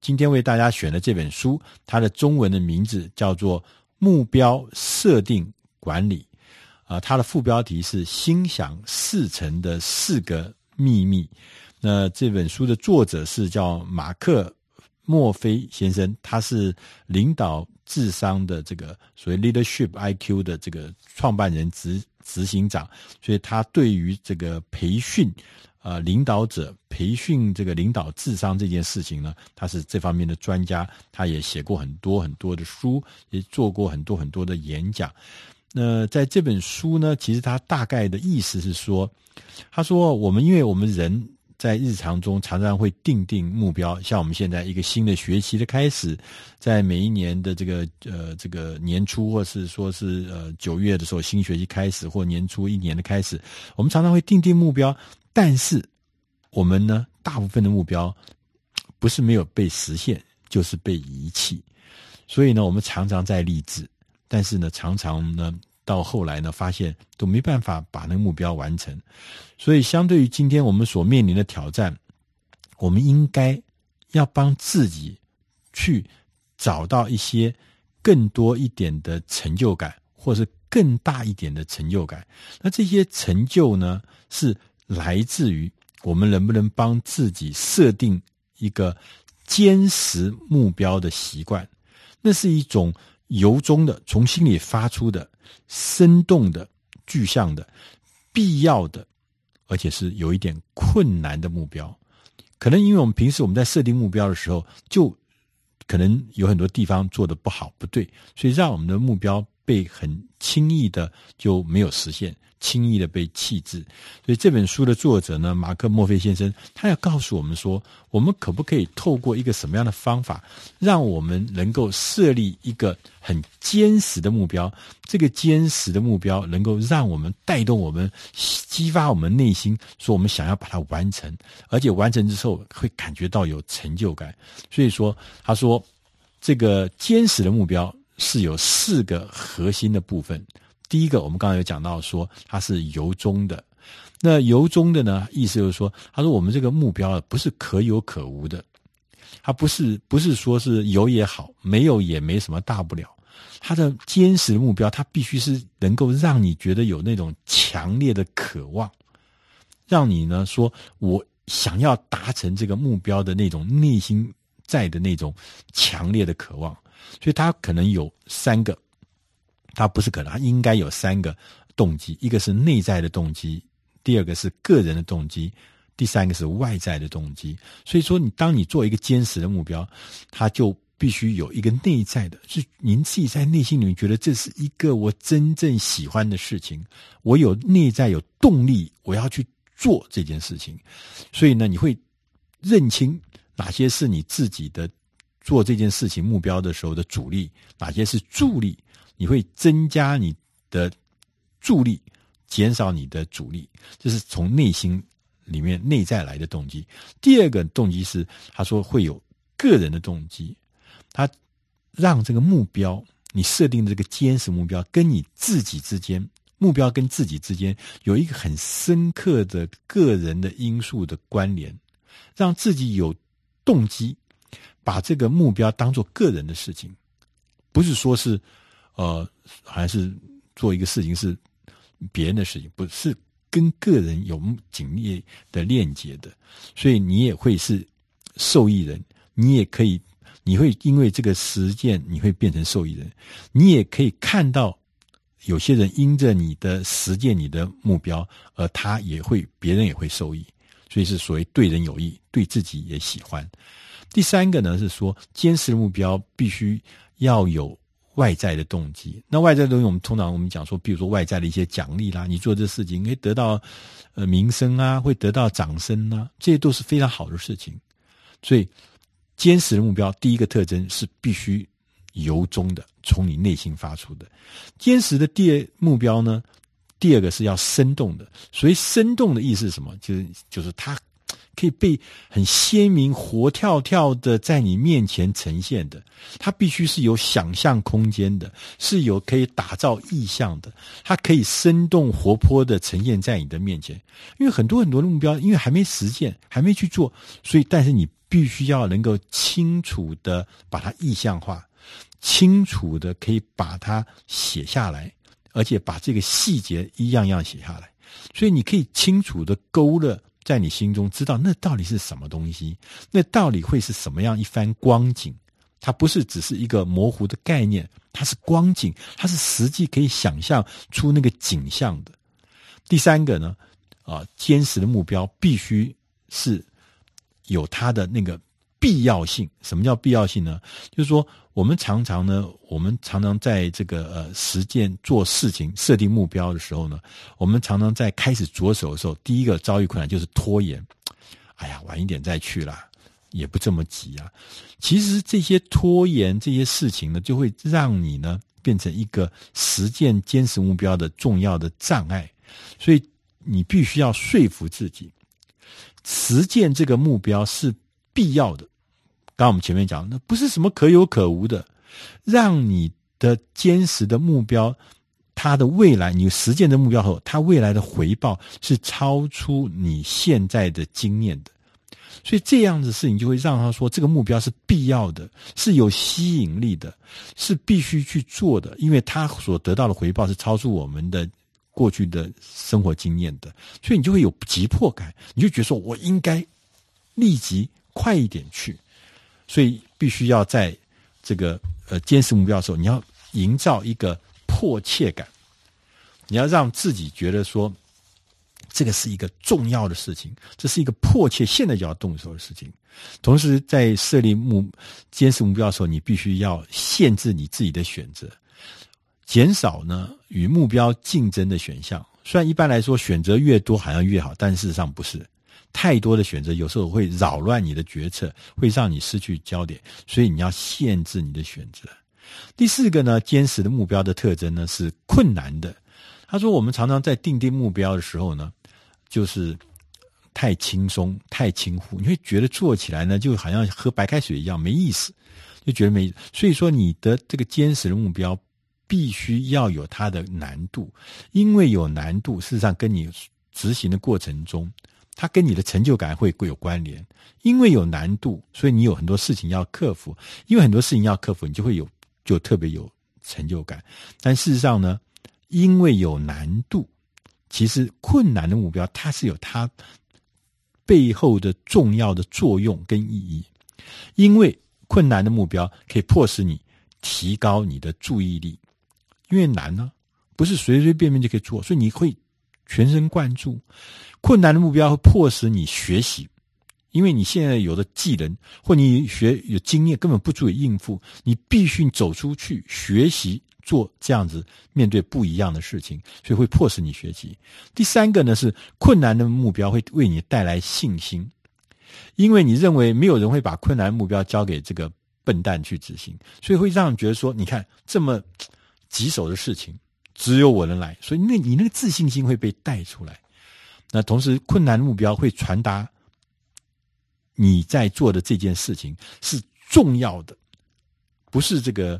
今天为大家选的这本书，它的中文的名字叫做《目标设定管理》，啊，它的副标题是“心想事成的四个秘密”。那这本书的作者是叫马克莫菲先生，他是领导智商的这个所谓 leadership IQ 的这个创办人执执行长，所以他对于这个培训。呃，领导者培训这个领导智商这件事情呢，他是这方面的专家，他也写过很多很多的书，也做过很多很多的演讲。那在这本书呢，其实他大概的意思是说，他说我们因为我们人在日常中常常会定定目标，像我们现在一个新的学期的开始，在每一年的这个呃这个年初，或是说是呃九月的时候新学期开始，或年初一年的开始，我们常常会定定目标。但是，我们呢，大部分的目标不是没有被实现，就是被遗弃。所以呢，我们常常在励志，但是呢，常常呢，到后来呢，发现都没办法把那个目标完成。所以，相对于今天我们所面临的挑战，我们应该要帮自己去找到一些更多一点的成就感，或是更大一点的成就感。那这些成就呢，是。来自于我们能不能帮自己设定一个坚实目标的习惯，那是一种由衷的、从心里发出的、生动的、具象的、必要的，而且是有一点困难的目标。可能因为我们平时我们在设定目标的时候，就可能有很多地方做的不好、不对，所以让我们的目标被很轻易的就没有实现。轻易的被弃置，所以这本书的作者呢，马克莫菲先生，他要告诉我们说，我们可不可以透过一个什么样的方法，让我们能够设立一个很坚实的目标？这个坚实的目标能够让我们带动我们，激发我们内心，说我们想要把它完成，而且完成之后会感觉到有成就感。所以说，他说这个坚实的目标是有四个核心的部分。第一个，我们刚刚有讲到说，它是由衷的。那由衷的呢，意思就是说，他说我们这个目标啊不是可有可无的，它不是不是说是有也好，没有也没什么大不了。它的坚实的目标，它必须是能够让你觉得有那种强烈的渴望，让你呢说我想要达成这个目标的那种内心在的那种强烈的渴望。所以他可能有三个。他不是可能，他应该有三个动机：一个是内在的动机，第二个是个人的动机，第三个是外在的动机。所以说，你当你做一个坚实的目标，他就必须有一个内在的，是您自己在内心里面觉得这是一个我真正喜欢的事情，我有内在有动力，我要去做这件事情。所以呢，你会认清哪些是你自己的做这件事情目标的时候的阻力，哪些是助力。你会增加你的助力，减少你的阻力，这是从内心里面内在来的动机。第二个动机是，他说会有个人的动机，他让这个目标，你设定的这个坚实目标，跟你自己之间，目标跟自己之间有一个很深刻的个人的因素的关联，让自己有动机把这个目标当做个人的事情，不是说是。呃，还是做一个事情是别人的事情，不是跟个人有紧密的链接的，所以你也会是受益人，你也可以，你会因为这个实践，你会变成受益人，你也可以看到有些人因着你的实践，你的目标，而他也会，别人也会受益，所以是所谓对人有益，对自己也喜欢。第三个呢是说，坚实的目标必须要有。外在的动机，那外在的东西，我们通常我们讲说，比如说外在的一些奖励啦，你做这事情可以得到呃名声啊，会得到掌声啊，这些都是非常好的事情。所以，坚实的目标第一个特征是必须由衷的，从你内心发出的。坚实的第二目标呢，第二个是要生动的。所以，生动的意思是什么？就是就是它。可以被很鲜明、活跳跳的在你面前呈现的，它必须是有想象空间的，是有可以打造意象的，它可以生动活泼的呈现在你的面前。因为很多很多的目标，因为还没实现，还没去做，所以但是你必须要能够清楚的把它意象化，清楚的可以把它写下来，而且把这个细节一样样写下来。所以你可以清楚的勾勒在你心中，知道那到底是什么东西，那到底会是什么样一番光景。它不是只是一个模糊的概念，它是光景，它是实际可以想象出那个景象的。第三个呢，啊，坚实的目标必须是有它的那个必要性。什么叫必要性呢？就是说，我们常常呢，我们常常在这个呃实践做事情、设定目标的时候呢，我们常常在开始着手的时候，第一个遭遇困难就是拖延。哎呀，晚一点再去啦。也不这么急啊！其实这些拖延这些事情呢，就会让你呢变成一个实践坚持目标的重要的障碍。所以你必须要说服自己，实践这个目标是必要的。刚我们前面讲，那不是什么可有可无的，让你的坚实的目标，它的未来，你实践的目标后，它未来的回报是超出你现在的经验的。所以这样子的事情就会让他说，这个目标是必要的，是有吸引力的，是必须去做的，因为他所得到的回报是超出我们的过去的生活经验的，所以你就会有急迫感，你就觉得说我应该立即快一点去，所以必须要在这个呃坚持目标的时候，你要营造一个迫切感，你要让自己觉得说。这个是一个重要的事情，这是一个迫切现在就要动手的事情。同时，在设立目坚持目标的时候，你必须要限制你自己的选择，减少呢与目标竞争的选项。虽然一般来说选择越多好像越好，但事实上不是。太多的选择有时候会扰乱你的决策，会让你失去焦点。所以你要限制你的选择。第四个呢，坚实的目标的特征呢是困难的。他说，我们常常在定定目标的时候呢。就是太轻松、太轻忽，你会觉得做起来呢，就好像喝白开水一样没意思，就觉得没意思。所以说，你的这个坚实的目标必须要有它的难度，因为有难度，事实上跟你执行的过程中，它跟你的成就感会会有关联。因为有难度，所以你有很多事情要克服，因为很多事情要克服，你就会有就特别有成就感。但事实上呢，因为有难度。其实困难的目标，它是有它背后的重要的作用跟意义，因为困难的目标可以迫使你提高你的注意力，因为难呢，不是随随便便就可以做，所以你会全神贯注。困难的目标会迫使你学习，因为你现在有的技能或你学有经验根本不足以应付，你必须走出去学习。做这样子面对不一样的事情，所以会迫使你学习。第三个呢，是困难的目标会为你带来信心，因为你认为没有人会把困难目标交给这个笨蛋去执行，所以会让你觉得说，你看这么棘手的事情，只有我能来，所以那你那个自信心会被带出来。那同时，困难的目标会传达你在做的这件事情是重要的，不是这个。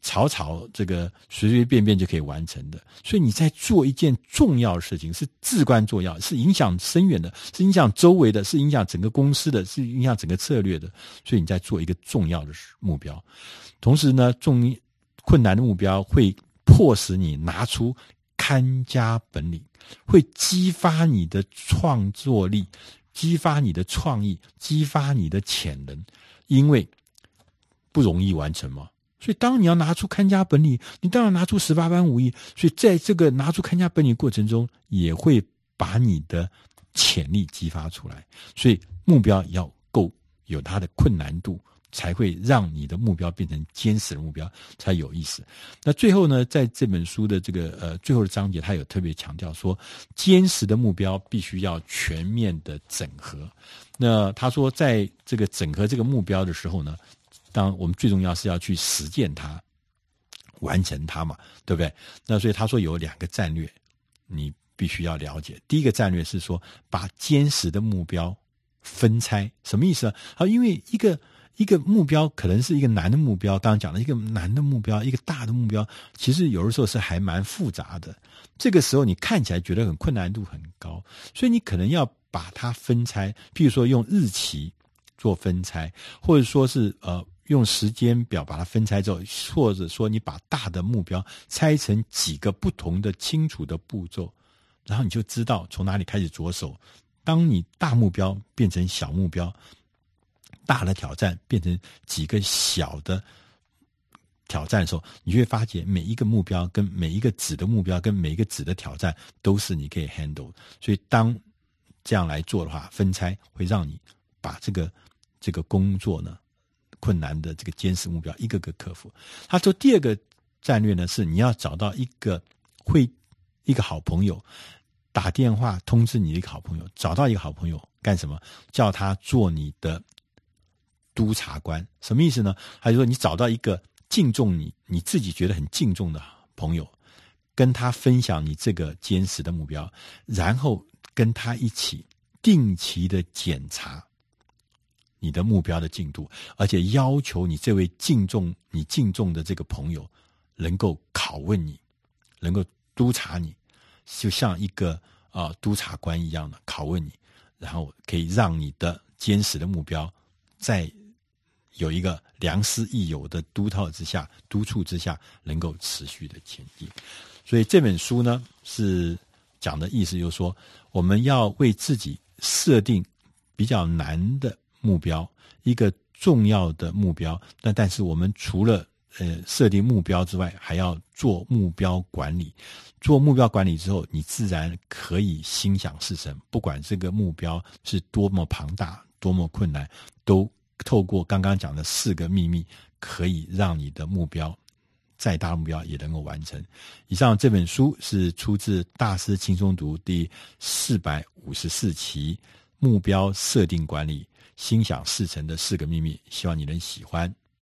草草这个随随便便就可以完成的，所以你在做一件重要的事情，是至关重要，是影响深远的，是影响周围的，是影响整个公司的，是影响整个策略的。所以你在做一个重要的目标，同时呢，重困难的目标会迫使你拿出看家本领，会激发你的创作力，激发你的创意，激发你的潜能，因为不容易完成嘛。所以，当你要拿出看家本领，你当然拿出十八般武艺。所以，在这个拿出看家本领过程中，也会把你的潜力激发出来。所以，目标要够有它的困难度，才会让你的目标变成坚实的目标，才有意思。那最后呢，在这本书的这个呃最后的章节，他有特别强调说，坚实的目标必须要全面的整合。那他说，在这个整合这个目标的时候呢，当我们最重要是要去实践它，完成它嘛，对不对？那所以他说有两个战略，你必须要了解。第一个战略是说，把坚实的目标分拆，什么意思呢？啊，因为一个一个目标可能是一个难的目标，刚刚讲了一个难的目标，一个大的目标，其实有的时候是还蛮复杂的。这个时候你看起来觉得很困难度很高，所以你可能要把它分拆，譬如说用日期。做分拆，或者说是呃用时间表把它分拆之后，或者说你把大的目标拆成几个不同的清楚的步骤，然后你就知道从哪里开始着手。当你大目标变成小目标，大的挑战变成几个小的挑战的时候，你就会发觉每一个目标跟每一个子的目标跟每一个子的挑战都是你可以 handle。所以当这样来做的话，分拆会让你把这个这个工作呢，困难的这个坚实目标一个个克服。他说第二个战略呢，是你要找到一个会一个好朋友，打电话通知你的一个好朋友，找到一个好朋友干什么？叫他做你的督察官。什么意思呢？他就说你找到一个敬重你、你自己觉得很敬重的朋友，跟他分享你这个坚实的目标，然后。跟他一起定期的检查你的目标的进度，而且要求你这位敬重你敬重的这个朋友能够拷问你，能够督察你，就像一个啊、督察官一样的拷问你，然后可以让你的坚实的目标在有一个良师益友的督导之下、督促之下，能够持续的前进。所以这本书呢是。讲的意思就是说，我们要为自己设定比较难的目标，一个重要的目标。但但是，我们除了呃设定目标之外，还要做目标管理。做目标管理之后，你自然可以心想事成。不管这个目标是多么庞大、多么困难，都透过刚刚讲的四个秘密，可以让你的目标。再大目标也能够完成。以上这本书是出自《大师轻松读》第四百五十四期《目标设定管理，心想事成的四个秘密》，希望你能喜欢。